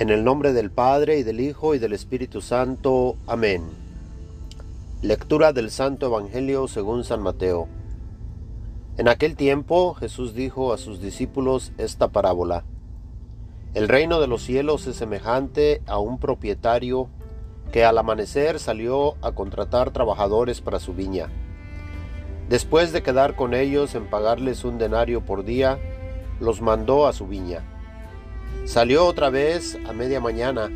En el nombre del Padre y del Hijo y del Espíritu Santo. Amén. Lectura del Santo Evangelio según San Mateo. En aquel tiempo Jesús dijo a sus discípulos esta parábola. El reino de los cielos es semejante a un propietario que al amanecer salió a contratar trabajadores para su viña. Después de quedar con ellos en pagarles un denario por día, los mandó a su viña. Salió otra vez a media mañana,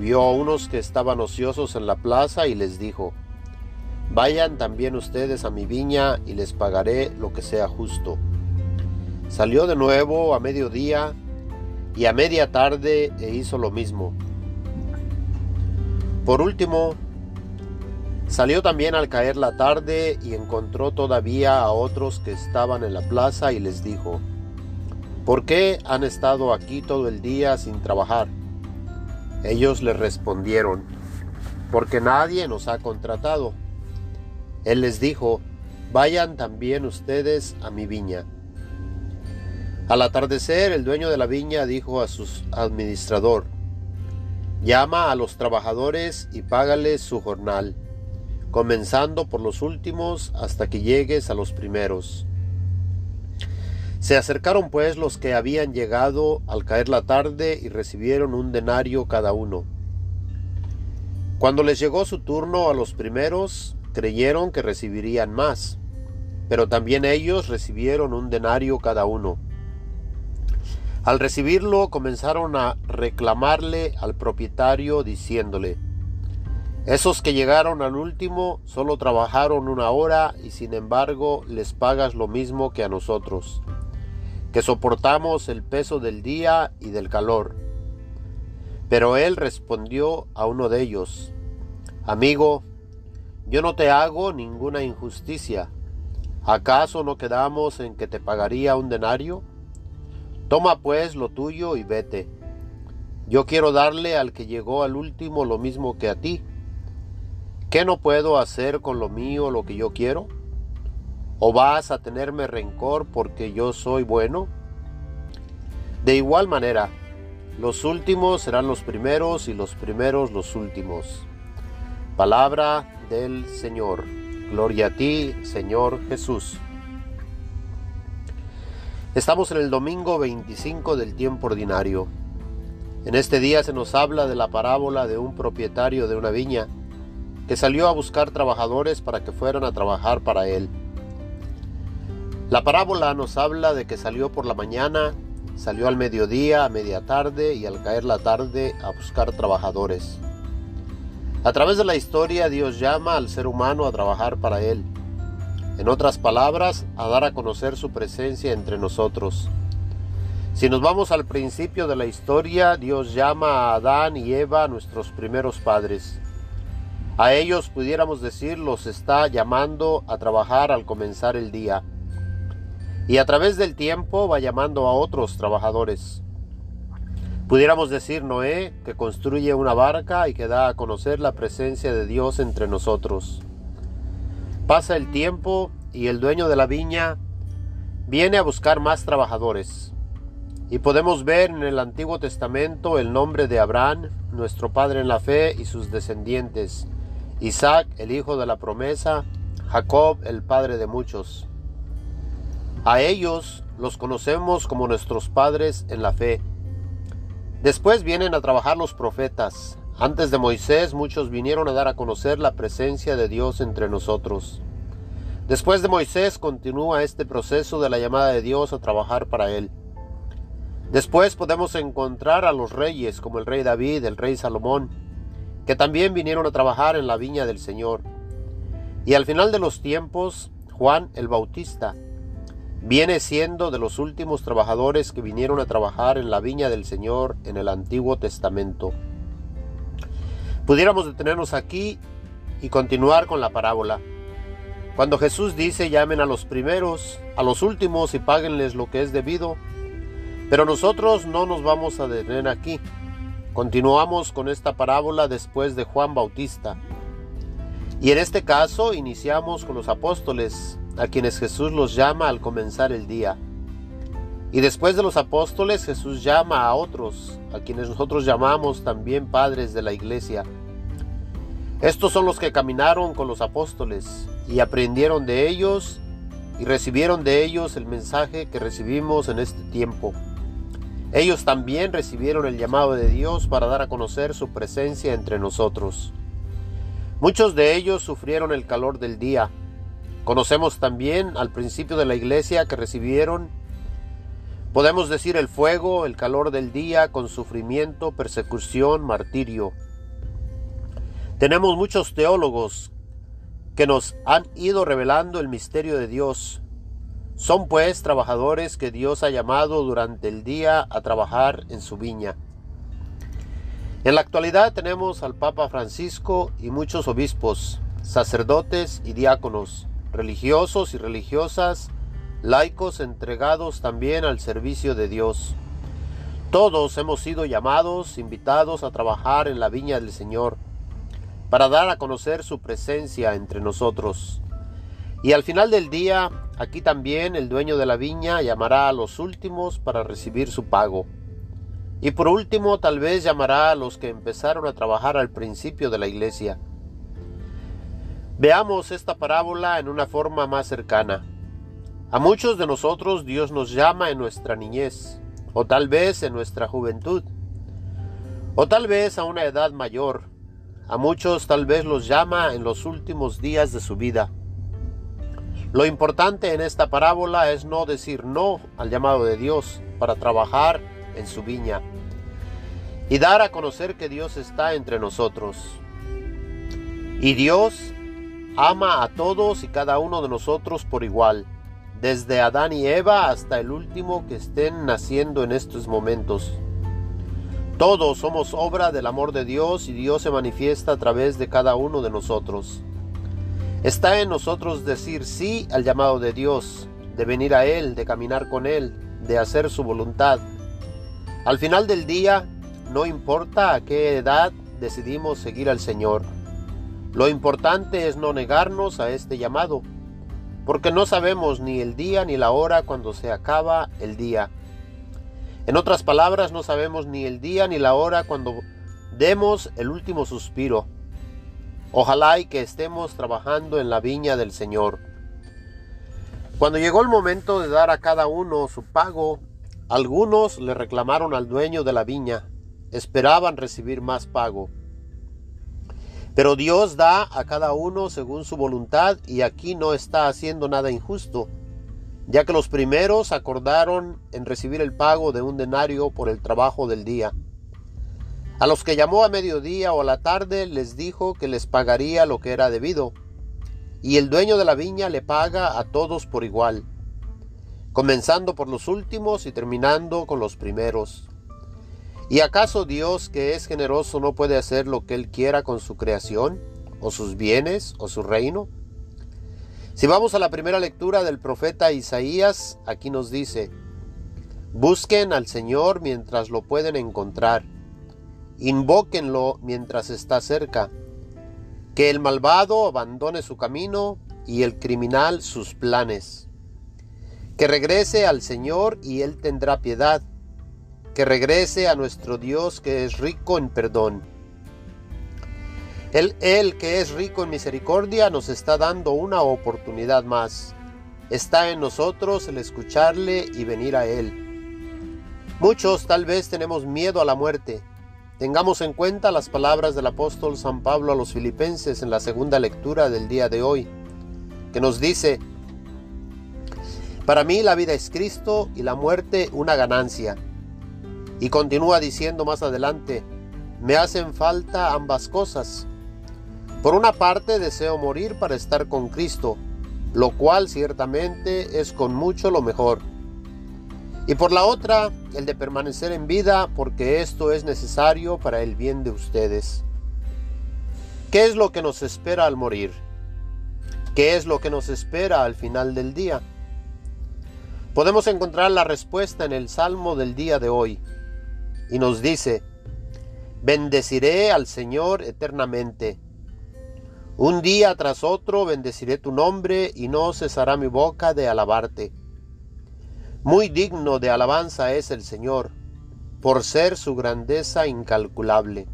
vio a unos que estaban ociosos en la plaza y les dijo, Vayan también ustedes a mi viña y les pagaré lo que sea justo. Salió de nuevo a mediodía y a media tarde e hizo lo mismo. Por último, salió también al caer la tarde y encontró todavía a otros que estaban en la plaza y les dijo, ¿Por qué han estado aquí todo el día sin trabajar? Ellos le respondieron, porque nadie nos ha contratado. Él les dijo, vayan también ustedes a mi viña. Al atardecer, el dueño de la viña dijo a su administrador, llama a los trabajadores y págales su jornal, comenzando por los últimos hasta que llegues a los primeros. Se acercaron pues los que habían llegado al caer la tarde y recibieron un denario cada uno. Cuando les llegó su turno a los primeros, creyeron que recibirían más, pero también ellos recibieron un denario cada uno. Al recibirlo comenzaron a reclamarle al propietario diciéndole, esos que llegaron al último solo trabajaron una hora y sin embargo les pagas lo mismo que a nosotros soportamos el peso del día y del calor. Pero él respondió a uno de ellos, Amigo, yo no te hago ninguna injusticia. ¿Acaso no quedamos en que te pagaría un denario? Toma pues lo tuyo y vete. Yo quiero darle al que llegó al último lo mismo que a ti. ¿Qué no puedo hacer con lo mío lo que yo quiero? ¿O vas a tenerme rencor porque yo soy bueno? De igual manera, los últimos serán los primeros y los primeros los últimos. Palabra del Señor. Gloria a ti, Señor Jesús. Estamos en el domingo 25 del tiempo ordinario. En este día se nos habla de la parábola de un propietario de una viña que salió a buscar trabajadores para que fueran a trabajar para él. La parábola nos habla de que salió por la mañana, salió al mediodía, a media tarde y al caer la tarde a buscar trabajadores. A través de la historia Dios llama al ser humano a trabajar para Él. En otras palabras, a dar a conocer su presencia entre nosotros. Si nos vamos al principio de la historia, Dios llama a Adán y Eva, nuestros primeros padres. A ellos pudiéramos decir los está llamando a trabajar al comenzar el día y a través del tiempo va llamando a otros trabajadores. Pudiéramos decir Noé, que construye una barca y que da a conocer la presencia de Dios entre nosotros. Pasa el tiempo y el dueño de la viña viene a buscar más trabajadores. Y podemos ver en el Antiguo Testamento el nombre de Abraham, nuestro padre en la fe, y sus descendientes, Isaac, el hijo de la promesa, Jacob, el padre de muchos. A ellos los conocemos como nuestros padres en la fe. Después vienen a trabajar los profetas. Antes de Moisés muchos vinieron a dar a conocer la presencia de Dios entre nosotros. Después de Moisés continúa este proceso de la llamada de Dios a trabajar para Él. Después podemos encontrar a los reyes como el rey David, el rey Salomón, que también vinieron a trabajar en la viña del Señor. Y al final de los tiempos, Juan el Bautista, Viene siendo de los últimos trabajadores que vinieron a trabajar en la viña del Señor en el Antiguo Testamento. Pudiéramos detenernos aquí y continuar con la parábola. Cuando Jesús dice llamen a los primeros, a los últimos y páguenles lo que es debido, pero nosotros no nos vamos a detener aquí. Continuamos con esta parábola después de Juan Bautista. Y en este caso iniciamos con los apóstoles, a quienes Jesús los llama al comenzar el día. Y después de los apóstoles Jesús llama a otros, a quienes nosotros llamamos también padres de la iglesia. Estos son los que caminaron con los apóstoles y aprendieron de ellos y recibieron de ellos el mensaje que recibimos en este tiempo. Ellos también recibieron el llamado de Dios para dar a conocer su presencia entre nosotros. Muchos de ellos sufrieron el calor del día. Conocemos también al principio de la iglesia que recibieron, podemos decir, el fuego, el calor del día con sufrimiento, persecución, martirio. Tenemos muchos teólogos que nos han ido revelando el misterio de Dios. Son pues trabajadores que Dios ha llamado durante el día a trabajar en su viña. En la actualidad tenemos al Papa Francisco y muchos obispos, sacerdotes y diáconos, religiosos y religiosas, laicos entregados también al servicio de Dios. Todos hemos sido llamados, invitados a trabajar en la viña del Señor para dar a conocer su presencia entre nosotros. Y al final del día, aquí también el dueño de la viña llamará a los últimos para recibir su pago. Y por último, tal vez llamará a los que empezaron a trabajar al principio de la iglesia. Veamos esta parábola en una forma más cercana. A muchos de nosotros Dios nos llama en nuestra niñez, o tal vez en nuestra juventud, o tal vez a una edad mayor, a muchos tal vez los llama en los últimos días de su vida. Lo importante en esta parábola es no decir no al llamado de Dios para trabajar en su viña y dar a conocer que Dios está entre nosotros. Y Dios ama a todos y cada uno de nosotros por igual, desde Adán y Eva hasta el último que estén naciendo en estos momentos. Todos somos obra del amor de Dios y Dios se manifiesta a través de cada uno de nosotros. Está en nosotros decir sí al llamado de Dios, de venir a Él, de caminar con Él, de hacer su voluntad. Al final del día, no importa a qué edad decidimos seguir al Señor. Lo importante es no negarnos a este llamado, porque no sabemos ni el día ni la hora cuando se acaba el día. En otras palabras, no sabemos ni el día ni la hora cuando demos el último suspiro. Ojalá y que estemos trabajando en la viña del Señor. Cuando llegó el momento de dar a cada uno su pago, algunos le reclamaron al dueño de la viña, esperaban recibir más pago. Pero Dios da a cada uno según su voluntad y aquí no está haciendo nada injusto ya que los primeros acordaron en recibir el pago de un denario por el trabajo del día. A los que llamó a mediodía o a la tarde les dijo que les pagaría lo que era debido, y el dueño de la viña le paga a todos por igual, comenzando por los últimos y terminando con los primeros. ¿Y acaso Dios, que es generoso, no puede hacer lo que Él quiera con su creación, o sus bienes, o su reino? Si vamos a la primera lectura del profeta Isaías, aquí nos dice, busquen al Señor mientras lo pueden encontrar, invóquenlo mientras está cerca, que el malvado abandone su camino y el criminal sus planes, que regrese al Señor y Él tendrá piedad, que regrese a nuestro Dios que es rico en perdón él, que es rico en misericordia nos está dando una oportunidad más. Está en nosotros el escucharle y venir a Él. Muchos tal vez tenemos miedo a la muerte. Tengamos en cuenta las palabras del apóstol San Pablo a los filipenses en la segunda lectura del día de hoy, que nos dice, para mí la vida es Cristo y la muerte una ganancia. Y continúa diciendo más adelante, me hacen falta ambas cosas por una parte deseo morir para estar con Cristo, lo cual ciertamente es con mucho lo mejor. Y por la otra, el de permanecer en vida, porque esto es necesario para el bien de ustedes. ¿Qué es lo que nos espera al morir? ¿Qué es lo que nos espera al final del día? Podemos encontrar la respuesta en el Salmo del día de hoy. Y nos dice, bendeciré al Señor eternamente un día tras otro bendeciré tu nombre y no cesará mi boca de alabarte. Muy digno de alabanza es el Señor, por ser su grandeza incalculable.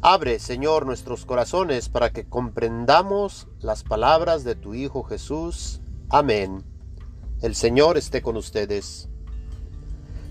Abre, Señor, nuestros corazones para que comprendamos las palabras de tu Hijo Jesús. Amén. El Señor esté con ustedes.